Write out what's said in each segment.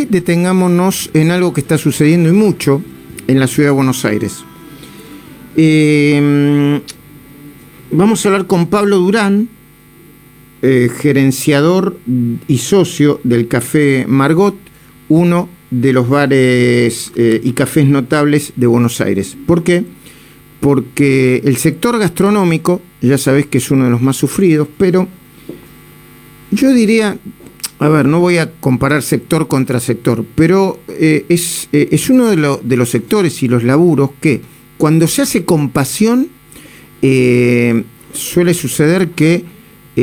detengámonos en algo que está sucediendo y mucho en la ciudad de Buenos Aires. Eh, vamos a hablar con Pablo Durán, eh, gerenciador y socio del Café Margot, uno de los bares eh, y cafés notables de Buenos Aires. ¿Por qué? Porque el sector gastronómico, ya sabés que es uno de los más sufridos, pero yo diría, a ver, no voy a comparar sector contra sector, pero eh, es, eh, es, uno de, lo, de, los sectores y los laburos que cuando se hace con pasión, eh, suele suceder que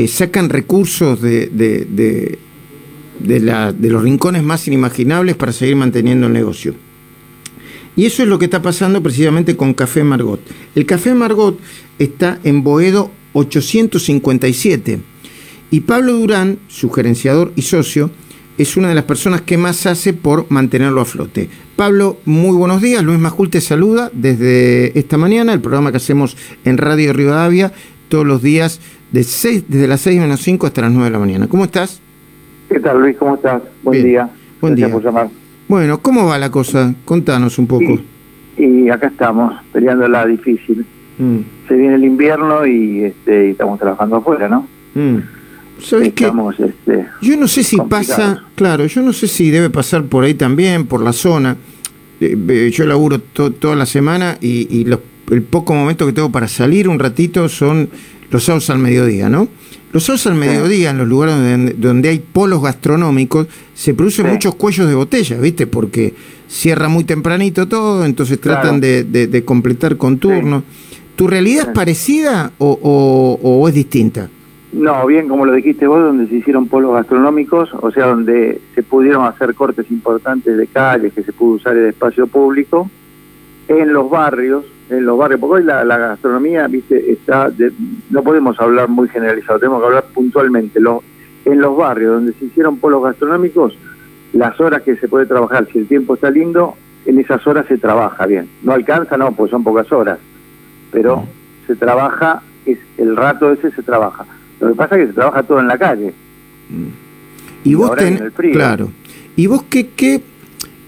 sacan recursos de, de, de los rincones más inimaginables para seguir manteniendo el negocio. Y eso es lo que está pasando precisamente con Café Margot. El Café Margot está en Boedo 857 y Pablo Durán, su gerenciador y socio, es una de las personas que más hace por mantenerlo a flote. Pablo, muy buenos días. Luis Majul te saluda desde esta mañana, el programa que hacemos en Radio Rivadavia todos los días de seis, desde las 6 menos 5 hasta las 9 de la mañana. ¿Cómo estás? ¿Qué tal, Luis? ¿Cómo estás? Buen día. Buen día. por llamar. Bueno, ¿cómo va la cosa? Contanos un poco. Y, acá estamos, peleándola difícil. Mm. Se viene el invierno y, este, y estamos trabajando afuera, ¿no? Mm. ¿Sabes qué? Este, yo no sé si pasa, claro, yo no sé si debe pasar por ahí también, por la zona. Eh, yo laburo toda la semana y, el poco momento que tengo para salir un ratito son los sábados al mediodía, ¿no? Los sábados al mediodía, en los lugares donde, donde hay polos gastronómicos, se producen muchos cuellos de botella, ¿viste? Porque cierra muy tempranito todo, entonces tratan de, completar con turno. ¿Tu realidad es parecida o es distinta? No, bien como lo dijiste vos, donde se hicieron polos gastronómicos, o sea, donde se pudieron hacer cortes importantes de calles, que se pudo usar el espacio público, en los barrios, en los barrios, porque hoy la, gastronomía, viste, está, no podemos hablar muy generalizado, tenemos que hablar puntualmente. en los barrios donde se hicieron polos gastronómicos, las horas que se puede trabajar, si el tiempo está lindo, en esas horas se trabaja bien. No alcanza, no, pues son pocas horas, pero se trabaja, es el rato ese se trabaja lo que pasa es que se trabaja todo en la calle. Y, vos tenés, claro. ¿Y vos qué, qué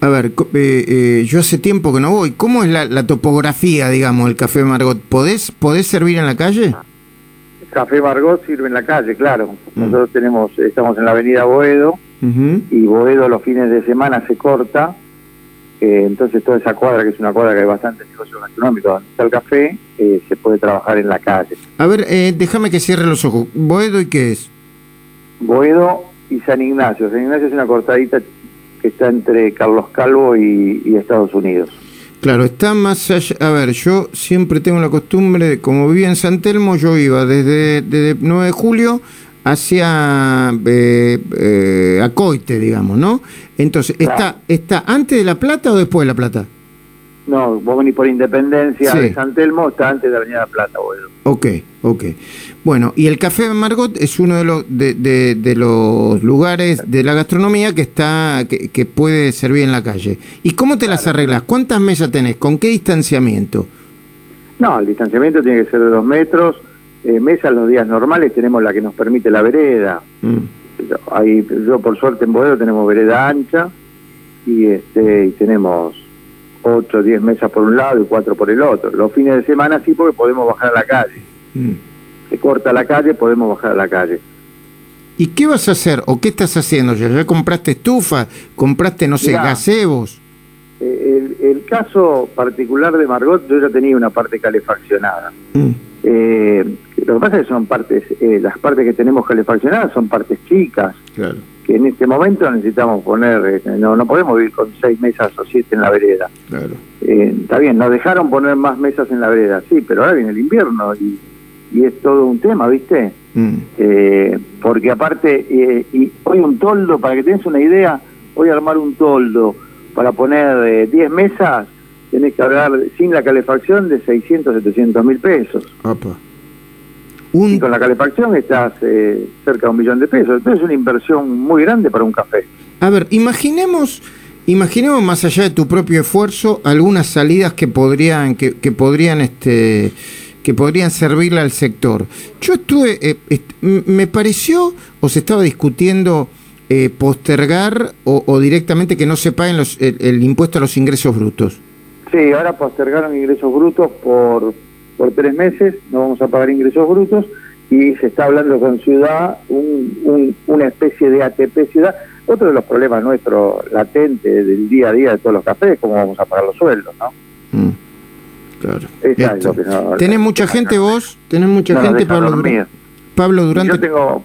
a ver, eh, eh, yo hace tiempo que no voy. ¿Cómo es la, topografía, digamos, del Café Margot? ¿Podés, ¿Podés servir en la calle? Café Margot sirve en la calle, claro. Mm. Nosotros tenemos, estamos en la avenida Boedo y Boedo los fines de semana se corta eh, entonces toda esa cuadra, que es una cuadra que hay bastante negocio gastronómico, donde está el café, eh, se puede trabajar en la calle. A ver, eh, déjame que cierre los ojos. ¿Boedo y qué es? Boedo y San Ignacio. San Ignacio es una cortadita que está entre Carlos Calvo y, Estados Unidos. Claro, está más allá. A ver, yo siempre tengo la costumbre, como vivía en San Telmo, yo iba desde, desde 9 de julio hacia eh, eh, Acoite, digamos, ¿no? Entonces, ¿está, ¿está antes de La Plata o después de La Plata? No, vos venís por Independencia de San Telmo, está antes de la Avenida La Plata, boludo. Ok, ok. Bueno, y el Café Margot es uno de los, de, de, los lugares de la gastronomía que está que, que, puede servir en la calle. ¿Y cómo te las arreglas? ¿Cuántas mesas tenés? ¿Con qué distanciamiento? No, el distanciamiento tiene que ser de dos metros eh, mesas los días normales tenemos la que nos permite la vereda. Mm. Ahí, yo por suerte en Boedo tenemos vereda ancha y este y tenemos 8 o 10 mesas por un lado y 4 por el otro. Los fines de semana sí porque podemos bajar a la calle. Mm. Se corta la calle, podemos bajar a la calle. ¿Y qué vas a hacer o qué estás haciendo? ¿Ya, ya compraste estufa? ¿Compraste, no sé, gazebos? Eh, el, caso particular de Margot, yo ya tenía una parte calefaccionada. Mm. Eh, lo que pasa es que son partes, eh, las partes que tenemos calefaccionadas son partes chicas, que en este momento necesitamos poner, eh, no, no podemos vivir con seis mesas o siete en la vereda. Eh, está bien, nos dejaron poner más mesas en la vereda, sí, pero ahora viene el invierno y, y es todo un tema, ¿viste? Mm. porque aparte, y hoy un toldo, para que tengas una idea, voy a armar un toldo para poner 10 mesas, tenés que hablar sin la calefacción de 600, 700 mil pesos. Y con la calefacción estás eh, cerca de un millón de pesos. Entonces es una inversión muy grande para un café. A ver, imaginemos, imaginemos más allá de tu propio esfuerzo algunas salidas que podrían, que, que podrían, este, que podrían servirle al sector. Yo estuve, eh, me pareció o se estaba discutiendo eh, postergar o, directamente que no se paguen los, el, impuesto a los ingresos brutos. Sí, ahora postergaron ingresos brutos por, por tres meses, no vamos a pagar ingresos brutos y se está hablando con Ciudad un, una especie de ATP Ciudad. Otro de los problemas nuestros latentes del día a día de todos los cafés, cómo vamos a pagar los sueldos, ¿no? Mm, claro. ¿Tenés mucha gente vos? ¿Tenés mucha gente, Pablo? Pablo Durante. Yo tengo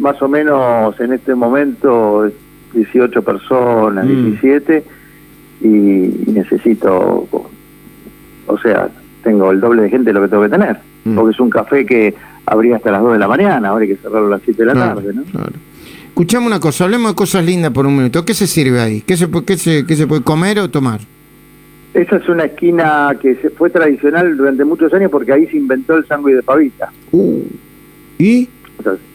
más o menos en este momento 18 personas, 17, mm. y, necesito, o sea, tengo el doble de gente de lo que tengo que tener, mm. porque es un café que abría hasta las 2 de la mañana, ahora hay que cerrarlo a las 7 de la tarde, ¿no? Claro. Escuchame una cosa, hablemos de cosas lindas por un minuto. ¿Qué se sirve ahí? ¿Qué se, qué se, qué se puede comer o tomar? Esa es una esquina que se fue tradicional durante muchos años porque ahí se inventó el sándwich de pavita. Uh. ¿Y?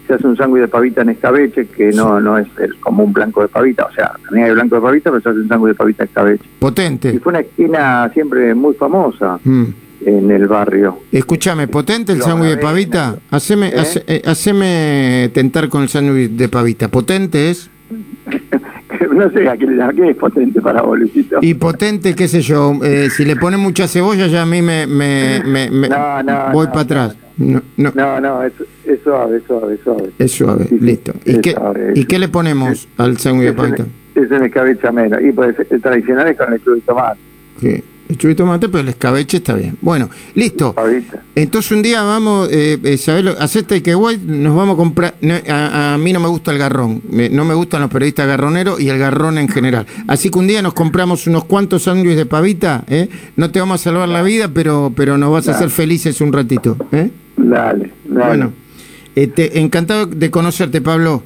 se hace un sándwich de pavita en escabeche, que no no es el, como un blanco de pavita, o sea, también hay blanco de pavita, pero se hace un sándwich de pavita en escabeche. Potente. Y fue una esquina siempre muy famosa. Mm. En el barrio. Escúchame, potente el sándwich de pavita. Haceme, ¿Eh? Eh, haceme tentar con el sándwich de pavita. ¿Potente es? no sé a qué qué es potente para vos, Y potente, qué sé yo, eh, si le pones mucha cebolla ya a mí me, me, me, voy para atrás. No, no, no, es, suave, es suave, es suave. Es suave, listo. ¿Y, qué, ¿Y qué le ponemos al sándwich de pavita? Es en escabeche menos. Y pues el tradicional es con el de tomate. Sí. El y tomate, pero el escabeche está bien. Bueno, listo. Entonces un día vamos, eh, eh acepta que guay, nos vamos a comprar. a, mí no me gusta el garrón, no me gustan los periodistas garroneros y el garrón en general. Así que un día nos compramos unos cuantos sándwiches de pavita, ¿eh? No te vamos a salvar la vida, pero, pero nos vas a hacer felices un ratito, ¿eh? Dale, dale. Bueno, este, encantado de conocerte, Pablo.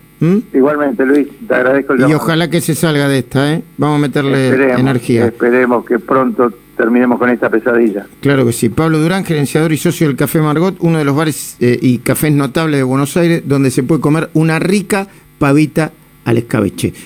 Igualmente, Luis, te agradezco el Y ojalá que se salga de esta, ¿eh? Vamos a meterle energía. Esperemos que pronto terminemos con esta pesadilla. Claro que sí. Pablo Durán, gerenciador y socio del Café Margot, uno de los bares eh, y cafés notables de Buenos Aires, donde se puede comer una rica pavita al escabeche.